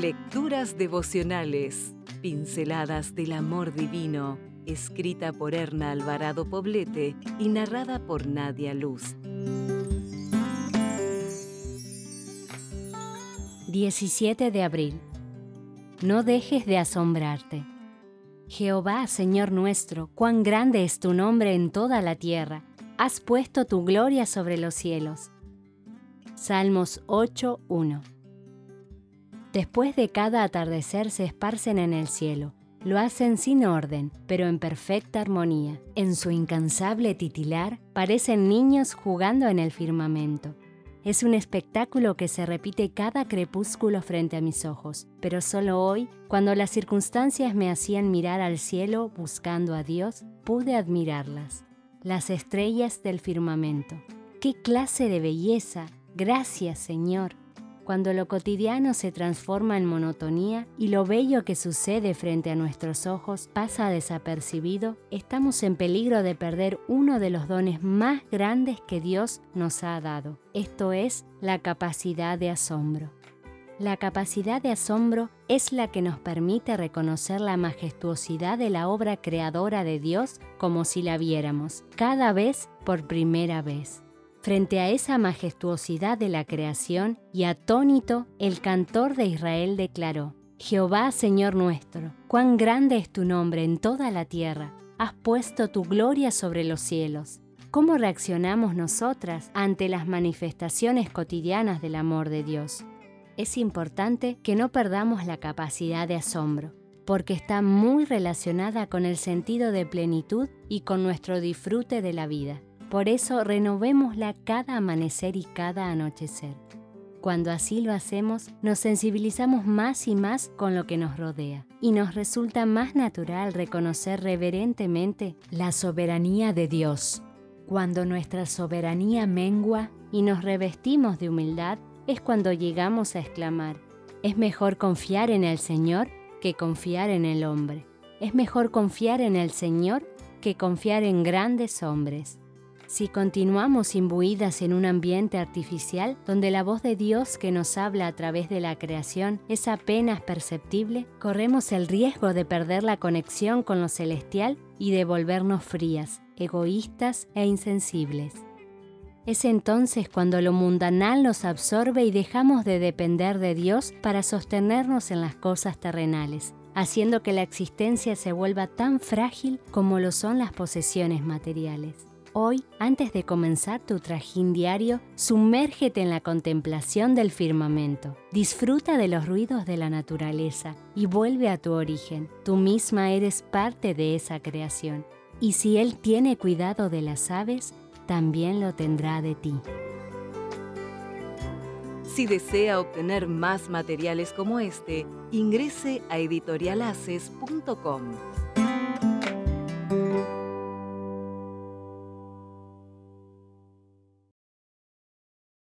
Lecturas devocionales, pinceladas del amor divino, escrita por Erna Alvarado Poblete y narrada por Nadia Luz. 17 de abril. No dejes de asombrarte. Jehová, Señor nuestro, cuán grande es tu nombre en toda la tierra. Has puesto tu gloria sobre los cielos. Salmos 8.1 Después de cada atardecer se esparcen en el cielo. Lo hacen sin orden, pero en perfecta armonía. En su incansable titilar parecen niños jugando en el firmamento. Es un espectáculo que se repite cada crepúsculo frente a mis ojos, pero solo hoy, cuando las circunstancias me hacían mirar al cielo buscando a Dios, pude admirarlas. Las estrellas del firmamento. ¡Qué clase de belleza! Gracias, Señor cuando lo cotidiano se transforma en monotonía y lo bello que sucede frente a nuestros ojos pasa desapercibido, estamos en peligro de perder uno de los dones más grandes que Dios nos ha dado. Esto es la capacidad de asombro. La capacidad de asombro es la que nos permite reconocer la majestuosidad de la obra creadora de Dios como si la viéramos, cada vez por primera vez. Frente a esa majestuosidad de la creación y atónito, el cantor de Israel declaró, Jehová Señor nuestro, cuán grande es tu nombre en toda la tierra, has puesto tu gloria sobre los cielos. ¿Cómo reaccionamos nosotras ante las manifestaciones cotidianas del amor de Dios? Es importante que no perdamos la capacidad de asombro, porque está muy relacionada con el sentido de plenitud y con nuestro disfrute de la vida. Por eso renovémosla cada amanecer y cada anochecer. Cuando así lo hacemos, nos sensibilizamos más y más con lo que nos rodea y nos resulta más natural reconocer reverentemente la soberanía de Dios. Cuando nuestra soberanía mengua y nos revestimos de humildad, es cuando llegamos a exclamar, es mejor confiar en el Señor que confiar en el hombre. Es mejor confiar en el Señor que confiar en grandes hombres. Si continuamos imbuidas en un ambiente artificial donde la voz de Dios que nos habla a través de la creación es apenas perceptible, corremos el riesgo de perder la conexión con lo celestial y de volvernos frías, egoístas e insensibles. Es entonces cuando lo mundanal nos absorbe y dejamos de depender de Dios para sostenernos en las cosas terrenales, haciendo que la existencia se vuelva tan frágil como lo son las posesiones materiales. Hoy, antes de comenzar tu trajín diario, sumérgete en la contemplación del firmamento. Disfruta de los ruidos de la naturaleza y vuelve a tu origen. Tú misma eres parte de esa creación. Y si Él tiene cuidado de las aves, también lo tendrá de ti. Si desea obtener más materiales como este, ingrese a editorialaces.com.